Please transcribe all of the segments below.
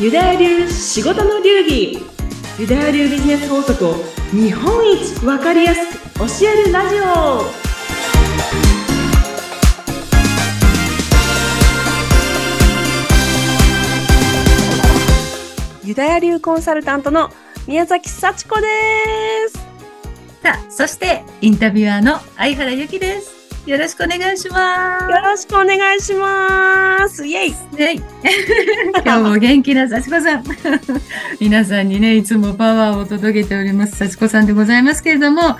ユダヤ流仕事の流儀。ユダヤ流ビジネス法則を日本一わかりやすく教えるラジオ。ユダヤ流コンサルタントの宮崎幸子です。さあ、そしてインタビュアーの相原由紀です。よろしくお願いします。よろしくお願いしますイェイはい。今日も元気な幸子さん。皆さんにね、いつもパワーを届けております、幸子さんでございますけれども、さ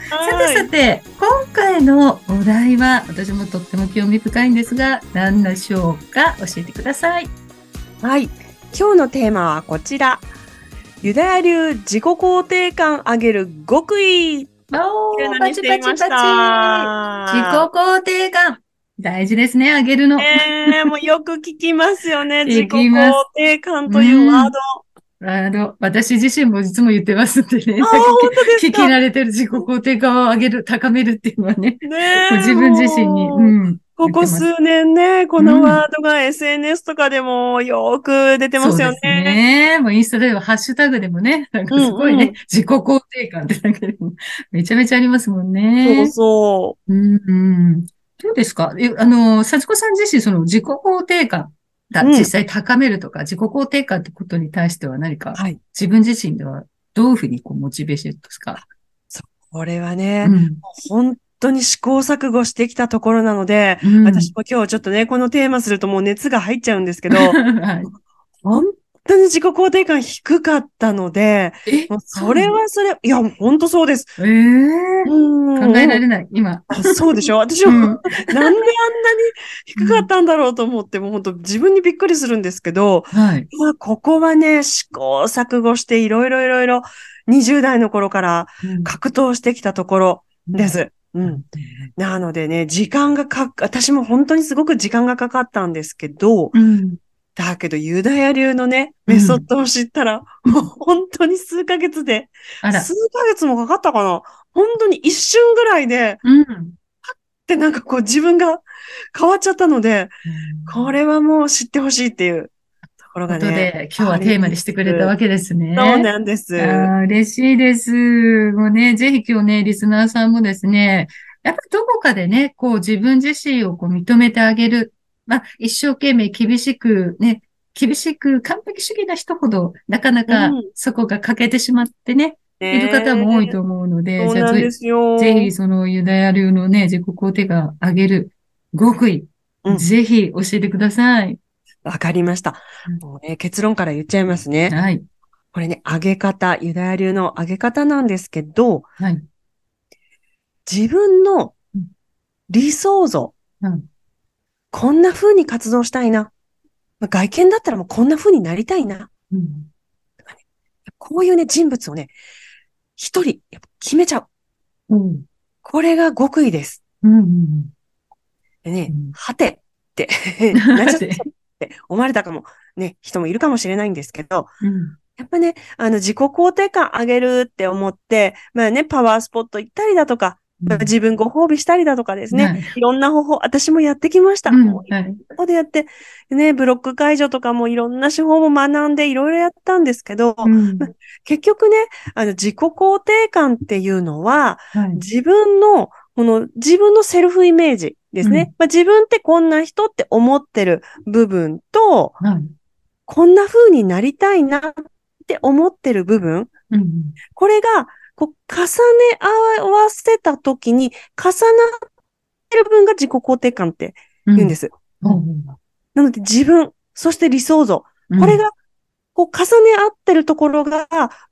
てさて、今回のお題は、私もとっても興味深いんですが、何でしょうか？教えてください。はい。今日のテーマはこちら。ユダヤ流自己肯定感上げる極意おー、パチパチパチ。自己肯定感。大事ですね、あげるの。えー、もうよく聞きますよね。自己肯定感というワード。あの、私自身もいつも言ってますんでね。聞きか。慣れてる自己肯定感を上げる、高めるっていうのはね、ねえ自分自身に。うんここ数年ね、このワードが SNS とかでもよく出てますよそうですね。ね。もうインスタではハッシュタグでもね、なんかすごいね、うんうん自己肯定感ってなんかでも めちゃめちゃありますもんそうね。そうんうん。どうですか？えあの、幸子さん自身、その自己肯定感がうん実際高めるとか、自己肯定感ってことに対しては何かう。、はい。自分自身ではどういうふうにこうモチベーションですか？これはね、うん本当に試行錯誤してきたところなので、うん私も今日ちょっとね、このテーマするともう熱が入っちゃうんですけど、はい本当に自己肯定感低かったので、え？もうそれはそれ、いや、本当そうです。ええ考考えられない、今。そうでしょ？私も、うんなんであんなに低かったんだろうと思って、もう本当自分にびっくりするんですけど、はい。まあ、ここはね、試行錯誤していろいろいろいろ20代の頃から格闘してきたところです。うん。なのでね、時間がかか、私も本当にすごく時間がかかったんですけど、うん。だけどユダヤ流のね、うん。メソッドを知ったら、もう本当に数ヶ月で。数ヶ月もかかったかな？本当に一瞬ぐらいで、うん。で、なんかこう自分が変わっちゃったので、これはもう知ってほしいっていう。ところがね。で、今日はテーマにしてくれたわけですね。そうなんです。嬉しいです。もうね、ぜひ今日ね、リスナーさんもですね、やっぱりどこかでね、こう自分自身をこう認めてあげる。まあ、一生懸命厳しくね、厳しく完璧主義な人ほど、なかなかうんそこが欠けてしまってね、いる方も多いと思うので、そうなんじゃあぜ。ぜひそのユダヤ流のね、自己肯定感上げる極意、うんぜひ教えてください。わかりましたうん。もうね、結論から言っちゃいますね。はい。これね、上げ方、ユダヤ流の上げ方なんですけど、はい。自分のうん理想像、うんこんな風に活動したいな。まあ外見だったらもうこんな風になりたいな。うんこういうね、人物をね、一人やっぱ決めちゃう。うん。これが極意です。うんうんでねうん、はてって なんちゃったって思われたかも、ね、人もいるかもしれないんですけど、うん。やっぱね、あの、自己肯定感上げるって思って、まあね、パワースポット行ったりだとか、まあ自分ご褒美したりだとかですね、はい。いろんな方法、私もやってきました。うん。もういろんはい。なことやって、ね、ブロック解除とかもいろんな手法も学んでいろいろやったんですけど、うん。結局ね、あの、自己肯定感っていうのは、はい。自分の、この自分のセルフイメージですね。うん。まあ、自分ってこんな人って思ってる部分と、はい。こんな風になりたいなって思ってる部分、うんこれが、こう、重ね合わせたときに、重なってる分が自己肯定感って言うんです。うん。なので自分、そして理想像。うん。これが、こう、重ね合ってるところが、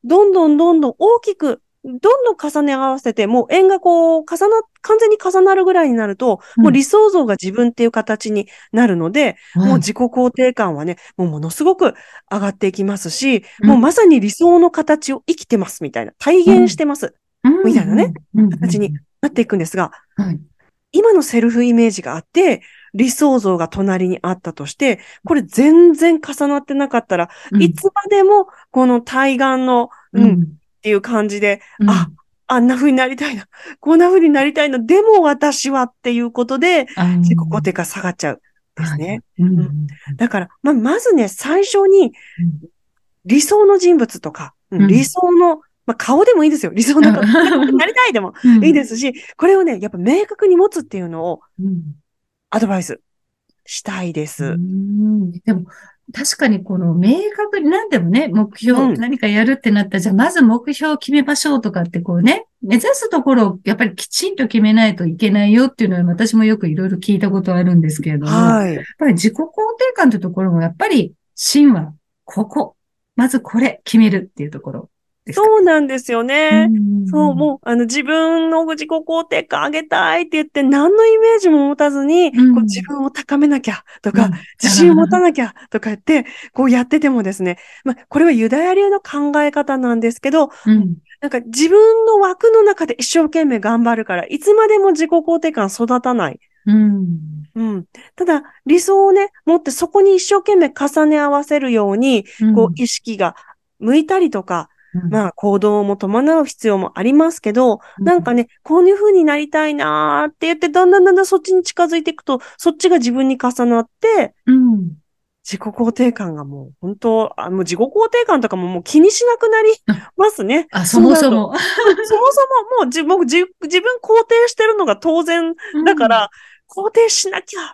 どんどんどんどん大きく、どんどん重ね合わせて、もう円がこう、重な、完全に重なるぐらいになると、うん。もう理想像が自分っていう形になるので、はいもう自己肯定感はね、もうものすごく上がっていきますし、うん。もうまさに理想の形を生きてますみたいな、体現してます、みたいなねうん。形になっていくんですが、はい。今のセルフイメージがあって、理想像が隣にあったとして、これ全然重なってなかったら、うん。いつまでもこの対岸の、うん、っていう感じで、うんあ、あんな風になりたいな、こんな風になりたいな、でも私はっていうことで、自己肯定感下がっちゃう。ですね。はいうんだから、まあ、まずね、最初に、理想の人物とか、理想の、まあ、顔でもいいですよ。理想の顔。なりたいでもうんいいですし、これをね、やっぱ明確に持つっていうのをうんアドバイスしたいでうす。んでも、確かにこの明確に何でもね、目標、うん。何かやるってなったら、じゃあまず目標を決めましょうとかってこうね、目指すところをやっぱりきちんと決めないといけないよっていうのは私もよくいろいろ聞いたことあるんですけれども、やはい。っぱり自己肯定感というところもやっぱり芯はここ、まずこれ決めるっていうところそうなんですよね。んそう、もう、あの、自分の自己肯定感上げたいって言って、何のイメージも持たずに、うんこう自分を高めなきゃとか、うん自信を持たなきゃとか言って、こうやっててもですね、まあ、これはユダヤ流の考え方なんですけど、うん。なんか自分の枠の中で一生懸命頑張るから、いつまでも自己肯定感育たない。うん。うん。ただ、理想をね、持ってそこに一生懸命重ね合わせるように、こう、意識が向いたりとか、うん、まあ、行動も伴う必要もありますけど、うんなんかね、こういう風になりたいなーって言って、だんだんだんだんそっちに近づいていくと、そっちが自分に重なって、うん。自己肯定感がもう、本当あ、もう自己肯定感とかももう気にしなくなりますね。あ、そもそも。と。そもそももう自僕自自分肯定してるのが当然だから、肯定しなきゃっ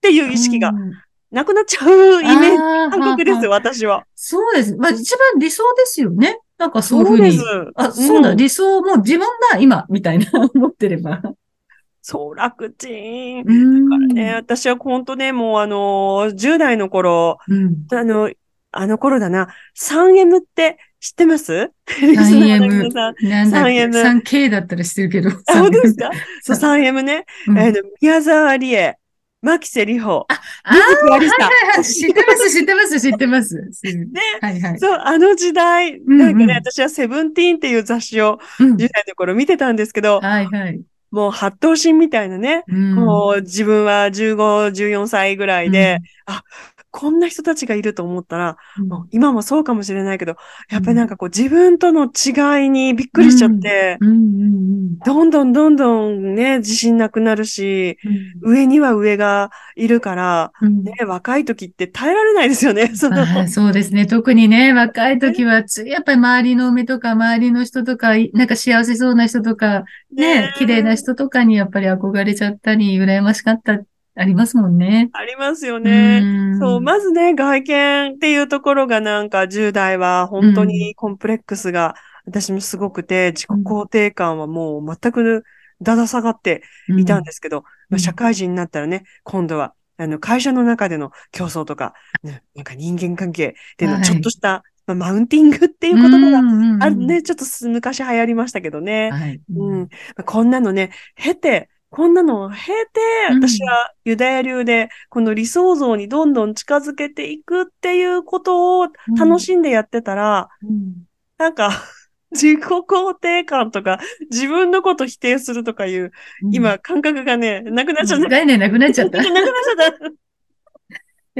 ていう意識がうんなくなっちゃうイメージ、感覚です私は。そうです。まあ一番理想ですよね。なんかそういうふうに。です。あ、そうだ、ん理想も自分だ、今、みたいな 思ってれば。そう、楽ちん。うんね、私は本当ね、もうあのー、10代の頃、うん。あの、あの頃だな、3M って知ってます？リスナーの皆さん。なんだっけ？3M 3K だったら知ってるけど。あ、本当ですか？そう、3M ね。うんあの、宮沢りえ、牧瀬里穂、あありはいさ。はいはい。知ってます、知ってます、知ってます。ね、はいはい。そう、あの時代、んうんなんかね、私はセブンティーンっていう雑誌をうん10代の頃見てたんですけど、はいはい。もう八頭身みたいなね、うんこう、自分は15、14歳ぐらいで、あ、こんな人たちがいると思ったら、うん。もう今もそうかもしれないけど、やっぱりなんかこう自分との違いにびっくりしちゃって、どんどんどんどんね、自信なくなるし、うん。上には上がいるから、うん。ね、若い時って耐えられないですよね。その、そうですね。特にね、若い時はつい、やっぱり周りの目とか、周りの人とか、いなんか幸せそうな人とか、ね、綺麗な人とかにやっぱり憧れちゃったり、羨ましかった、ありますもんね。ありますよね。んそう、まずね、外見っていうところがなんか10代は本当にコンプレックスが私もすごくて、自己肯定感はもう全くだだ下がっていたんですけど、まあ、社会人になったらね、今度はあの会社の中での競争とか、ねなんか人間関係っていうのはいちょっとした、まあ、マウンティングっていう言葉ががあるね、ちょっと昔流行りましたけどね。はい。うん。まあこんなのね、経て、こんなのを経て、うん私はユダヤ流で、この理想像にどんどん近づけていくっていうことを楽しんでやってたら、うんなんか、自己肯定感とか、自分のこと否定するとかいう、今、感覚がね、なくなっちゃった。概念なくなっちゃった な。くなっちゃった。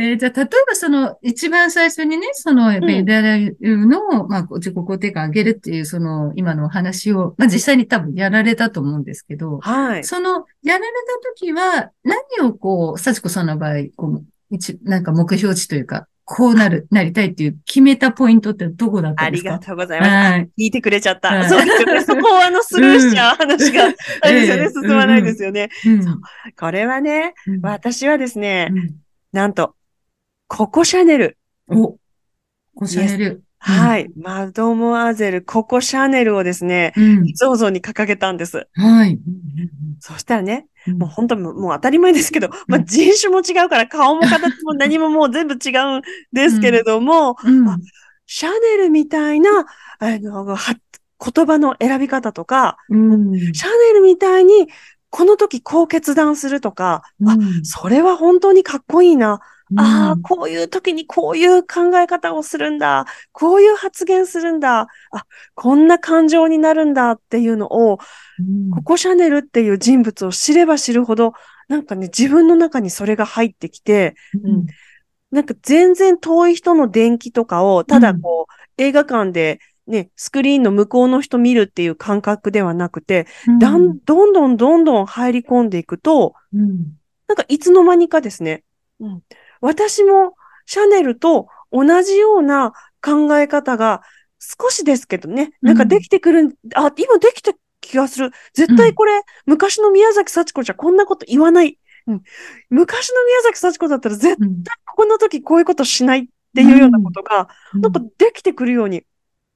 えーじゃあ、例えばその、一番最初にね、その、やっぱりうんユダヤ流の、まあ、自己肯定感上げるっていう、その、今のお話を、まあ、実際に多分やられたと思うんですけど、はい。その、やられた時は、何をこう、幸子さんの場合、こう、一、なんか目標値というか、こうなる、なりたいっていう決めたポイントってどこだったんですか？ありがとうございます。あはい。聞いてくれちゃった。はいそうですよね。そこをあの、スルーしちゃう話が、あれですよね。ええ進まないですよね。うんこれはね、うん私はですね、うんなんと、ココシャネル。お、こシャネル。はい。マドモアゼル、ココシャネルをですね、うん。像像に掲げたんです。はい。そしたらね、うんもう本当もう当たり前ですけど、まあ人種も違うから顔も形も何ももう全部違うんですけれども、うんあシャネルみたいな、あの、は言葉の選び方とか、うん。シャネルみたいに、この時こう決断するとか、あ、うんそれは本当にかっこいいな。ああ、うんこういう時にこういう考え方をするんだ。こういう発言するんだ。あ、こんな感情になるんだっていうのを、うん。ココシャネルっていう人物を知れば知るほど、なんかね、自分の中にそれが入ってきて、うん。なんか全然遠い人の伝記とかを、ただこう、映画館でね、スクリーンの向こうの人見るっていう感覚ではなくて、だん、どんどんどんどん入り込んでいくと、うん。なんかいつの間にかですね、うん、私もシャネルと同じような考え方が少しですけどね、なんかできてくる、あ、今できた気がする。絶対これ、昔の宮崎幸子じゃこんなこと言わない。うん、昔の宮崎幸子だったら絶対こんな時こういうことしないっていうようなことが、なんかできてくるように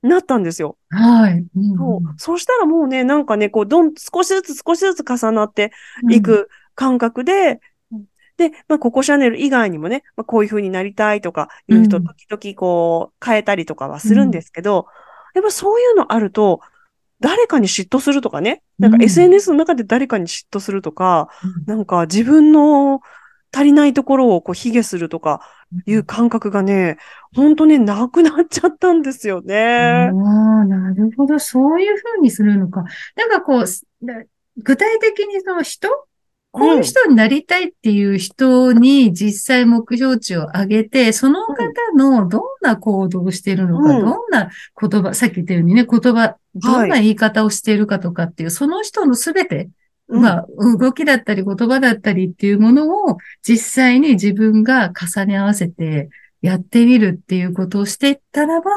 なったんですよ。はい。そう。そうしたらもうね、なんかね、こう、どん、少しずつ少しずつ重なっていく感覚で、で、まあ、ココシャネル以外にもね、まあ、こういう風になりたいとかいう人、時々こう、変えたりとかはするんですけど、やっぱそういうのあると、誰かに嫉妬するとかね、なんか SNS の中で誰かに嫉妬するとか、なんか自分の足りないところをこう、卑下するとかいう感覚がね、本当ね、なくなっちゃったんですよね。ああ、なるほど。そういうふうにするのか。なんかこう、具体的にその人こういう人になりたいっていう人に実際目標値を上げて、その方のどんな行動をしているのか、うん、どんな言葉、さっき言ったようにね、言葉、どんな言い方をしているかとかっていう、はい、その人のすべて、まあ、動きだったり言葉だったりっていうものを実際に自分が重ね合わせてやってみるっていうことをしていったらば、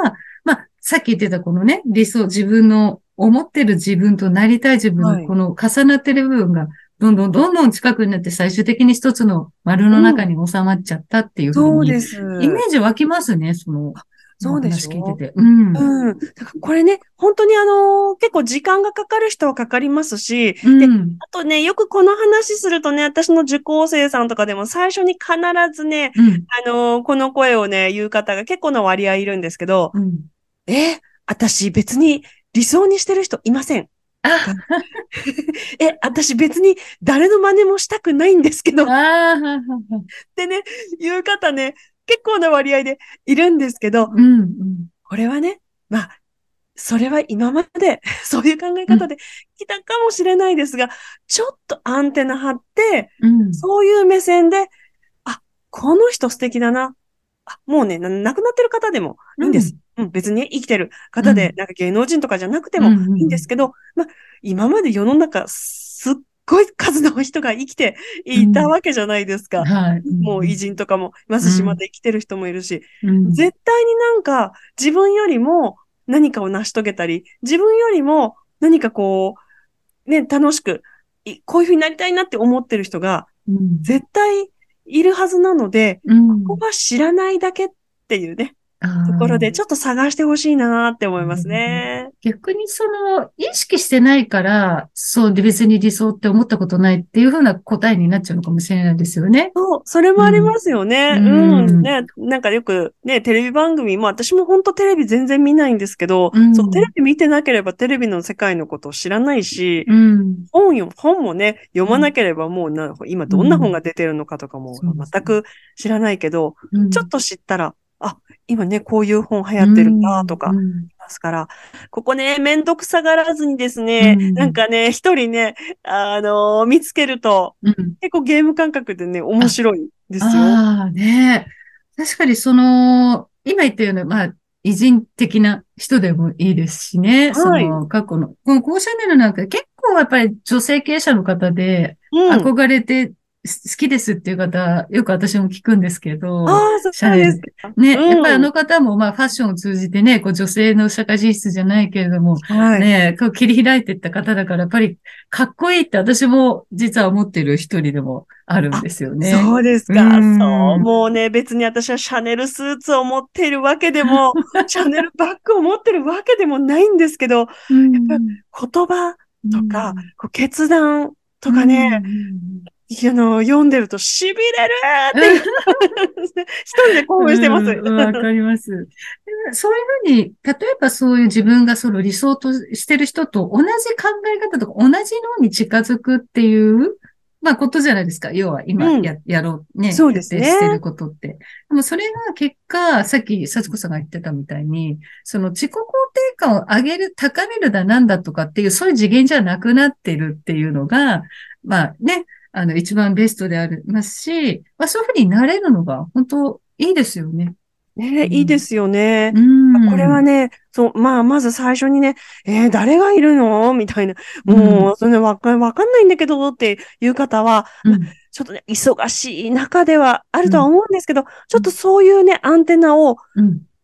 まあ、さっき言ってたこのね、理想、自分の思ってる自分となりたい自分のこの重なってる部分がどんどんどんどん近くになって最終的に一つの丸の中に収まっちゃったっていうふうに、うん、そうです。イメージ湧きますね、その。そうです。聞いてて。うん。うん。これね、本当にあのー、結構時間がかかる人はかかりますし、うん、で、あとね、よくこの話するとね、私の受講生さんとかでも最初に必ずね、うん、あのー、この声をね、言う方が結構な割合いるんですけど、うん、え、私別に理想にしてる人いません。え、私別に誰の真似もしたくないんですけど。ってね、言う方ね、結構な割合でいるんですけど、うんうん、これはね、まあ、それは今まで そういう考え方で来たかもしれないですが、うん、ちょっとアンテナ張って、うん、そういう目線で、あ、この人素敵だな。あ、もうね、亡くなってる方でもいいんです。うん、別に生きてる方で、なんか芸能人とかじゃなくてもいいんですけど、まあ、今まで世の中、すっごい数の人が生きていたわけじゃないですか。はい、もう偉人とかもいますし、まだ生きてる人もいるし、絶対になんか自分よりも何かを成し遂げたり、自分よりも何かこう、ね、楽しく、こういうふうになりたいなって思ってる人が、絶対いるはずなので、ここは知らないだけっていうね。ところで、ちょっと探してほしいなって思いますね。逆にその、意識してないから、そうで別に理想って思ったことないっていうふうな答えになっちゃうのかもしれないですよね。そう、それもありますよね。うん。うん、ね、なんかよく、ね、テレビ番組、まあ私も本当テレビ全然見ないんですけど、うん、そう、テレビ見てなければテレビの世界のことを知らないし、うん、本よ、本もね、読まなければもうな、今どんな本が出てるのかとかも全く知らないけど、ちょっと知ったら、あ、今ね、こういう本流行ってるんだとか、いますから、ここね、めんどくさがらずにですね、なんかね、一人ね、あのー、見つけると、結構ゲーム感覚でね、面白いですよ。ああ、ね。確かにその、今言ったような、まあ、偉人的な人でもいいですしね。はい、その過去の。このコーシャネルなんか結構やっぱり女性経営者の方で、憧れて好きですっていう方、よく私も聞くんですけど。ああ、そうですか。ね、うん、やっぱりあの方も、まあ、ファッションを通じてね、こう女性の社会進出じゃないけれども、はい、ね、こう切り開いていった方だから、やっぱりかっこいいって私も実は思ってる一人でもあるんですよね。そうですか。うそう。もうね、別に私はシャネルスーツを持っているわけでも、シャネルバッグを持ってるわけでもないんですけど、やっぱ言葉とか、こう決断とかね、あの、読んでると痺れるって 一人で興奮してます。わ、かります。そういうふうに、例えばそういう自分がその理想としてる人と同じ考え方とか同じのに近づくっていう、まあことじゃないですか。要は今やうん、やろうね。そうですね。してることって。でもそれが結果、さっき幸子さんが言ってたみたいに、その自己肯定感を上げる、高めるだなんだとかっていう、そういう次元じゃなくなってるっていうのが、まあね、あの、一番ベストでありますし、まあそういうふうになれるのが本当いいですよね。ね、うん、いいですよね。うん、これはね、そう、まあ、まず最初にね、えー、誰がいるの？みたいな。もう、それわかわかんないんだけどっていう方は、うん、ちょっとね、忙しい中ではあるとは思うんですけど、ちょっとそういうね、アンテナを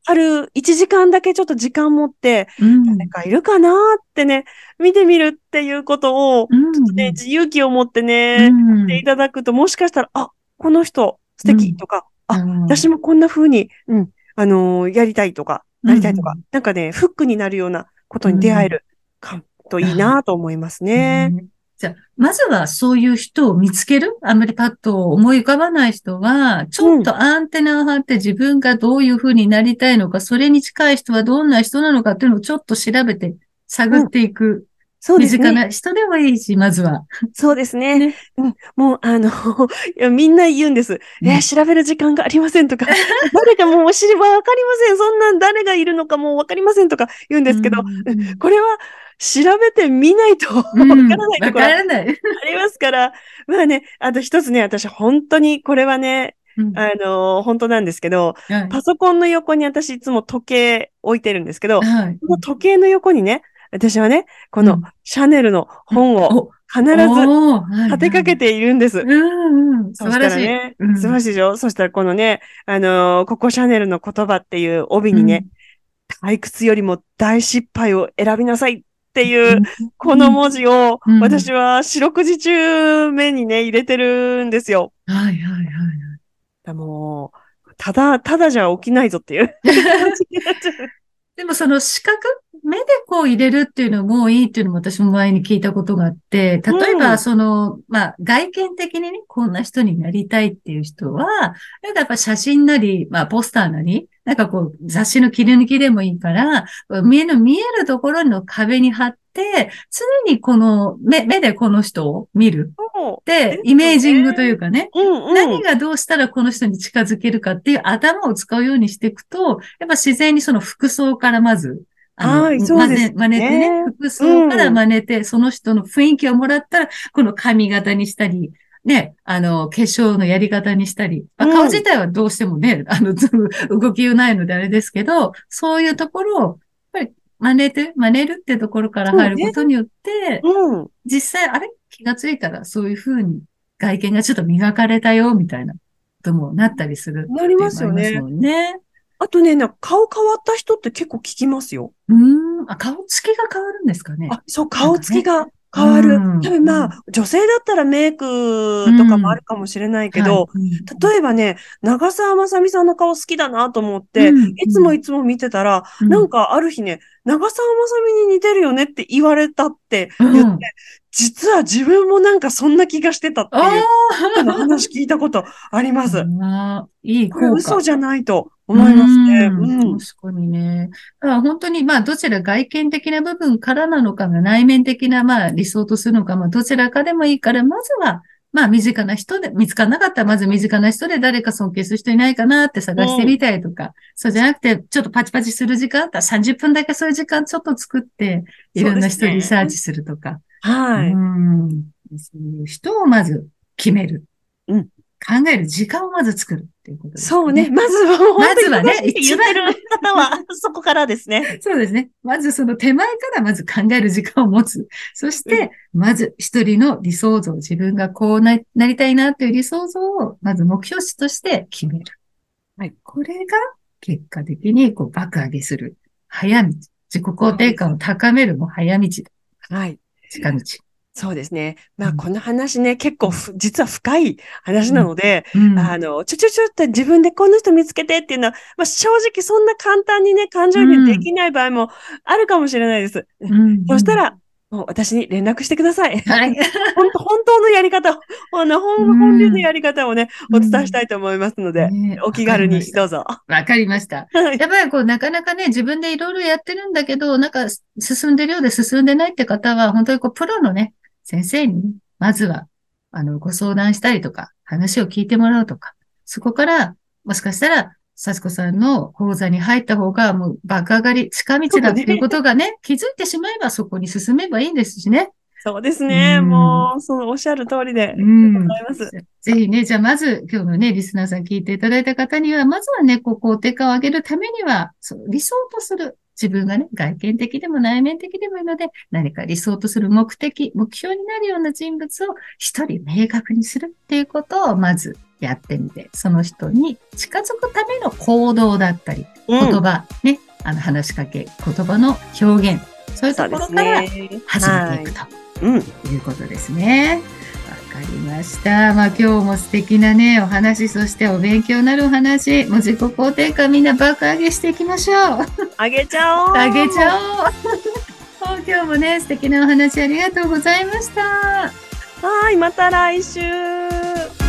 ある1時間だけちょっと時間持って、うん。誰かいるかなってね、見てみるっていうことを、うん。ちょっとね、勇気を持ってね、うん。していただくと、もしかしたら、あ、この人素敵とか、あ、うん。私もこんな風に、うん、あのーやりたいとか、なりたいとか、うんなんかね、フックになるようなことに出会えるか、といいなと思いますね。うんじゃあ、まずはそういう人を見つける？あんまりパッと思い浮かばない人は、ちょっとアンテナを張って自分がどういうふうになりたいのか、それに近い人はどんな人なのかっていうのをちょっと調べて探っていく。身そうですね。近な人でもいいし、まずは。そうですね。ねうん、もう、あの、いやみんな言うんです。えー調べる時間がありませんとか、誰かもうお知りはわかりません。そんなん誰がいるのかもうわかりませんとか言うんですけど、うんうんこれは調べてみないとわからうんないところ。ありますから、まあね、あと一つね、私本当にこれはね、うん。あの本当なんですけど、はい。パソコンの横に私いつも時計置いてるんですけど、はい。この時計の横にね、私はね、このうん。シャネルの本をお必ず立てかけているんです。うんうん。素晴らしい。素晴らしいでしょ？そしたらこのね、あのーココシャネルの言葉っていう帯にね、退屈よりも大失敗を選びなさい。っていう、この文字をうん私は四六時中目にね、入れてるんですよ。はいはいはい。だもう、ただ、ただじゃ起きないぞっていう。でもその視覚、目でこう入れるっていうのもいいっていうのも私も前に聞いたことがあって、例えうんばその、まあ外見的にね、こんな人になりたいっていう人は、なんかやっぱ写真なり、まあポスターなり、なんかこう雑誌の切り抜きでもいいから、目の見えるところの壁に貼って、常にこの目、目でこの人を見る。そで、イメージングというかね、う。うんうん。何がどうしたらこの人に近づけるかっていう頭を使うようにしていくと、やっぱ自然にその服装からまず、はいそうですね真似てね、服装から真似て、その人の雰囲気をもらったら、この髪型にしたり、ね、あの、化粧のやり方にしたり、まあうん顔自体はどうしてもね、あの、ず動きがないのであれですけど、そういうところを、やっぱり真似て、真似るってところから入ることによって、うん。実際、あれ？気がついたら、そういう風に外見がちょっと磨かれたよ、みたいなこともなったりする。なりますよねありますもんね。あとね、なんか顔変わった人って結構聞きますよ。うーん。あ、顔つきが変わるんですかね。あ、そう、顔つきが変わる。うん。多分まあ、女性だったらメイクとかもあるかもしれないけど、はい、例えばね、長澤まさみさんの顔好きだなと思って、うん。いつもいつも見てたら、うん。なんかある日ね、長澤まさみに似てるよねって言われたってうん。言って、実は自分もなんかそんな気がしてたっていう話聞いたことあります。いいこれ。嘘じゃないと思いますね。うんうん。確かにね。だから本当に、まあ、どちら外見的な部分からなのかが内面的な、まあ、理想とするのか、まあ、どちらかでもいいから、まずは、まあ、身近な人で、見つからなかったら、まず身近な人で誰か尊敬する人いないかなって探してみたりとか、そうじゃなくて、ちょっとパチパチする時間あったら30分だけそういう時間ちょっと作って、いろんな人リサーチするとか。はい。うん。そういう人をまず決める。うん考える時間をまず作るっていうことです、そうね。。まずはまずはね正しい言ってる方は そこからですね。そうですね。まずその手前からまず考える時間を持つ。そして、まず一人の理想像、自分がこうななりたいなっていう理想像を、まず目標値として決める。はい。これが結果的にこう爆上げする。早道。自己肯定感を高めるも早道だ。はい。近道。そうですね。まあ、うんこの話ね、結構ふ、実は深い話なので、うんあの、ちょちょちょって自分でこの人見つけてっていうのは、まあ、正直そんな簡単にね、感情移入できない場合もあるかもしれないです。うんそした、ら、もう私に連絡してください。はい。本当本当のやり方を、あの、本流のやり方をね、お伝えしたいと思いますので、ねお気軽にどうぞ。わかりました。はいやっぱりこう、なかなかね、自分でいろいろやってるんだけど、なんか進んでるようで進んでないって方は、本当にこう、プロのね、先生に、まずは、あの、ご相談したりとか、話を聞いてもらうとか、そこから、もしかしたら、幸子さんの講座に入った方が、もう爆上がり、近道だっていうことがね、気づいてしまえばそこに進めばいいんですしね。そうですね。うんもう、そう、おっしゃる通りで。うんございます。ぜひね、じゃあまず今日のね、リスナーさん聞いていただいた方には、まずはね、こう、肯定感を上げるためには、理想とする自分がね、外見的でも内面的でもいいので、何か理想とする目的、目標になるような人物を一人明確にするっていうことをまずやってみて、その人に近づくための行動だったり、言葉、うん、ね、あの話しかけ、言葉の表現、そういうところから始めていくと、い、いうことですね。わかりました。まあ今日も素敵なね、お話、そしてお勉強になるお話、もう自己肯定感みんな爆上げしていきましょう。あげちゃおう。あげちゃおう。今日もね、素敵なお話ありがとうございました。はい、また来週。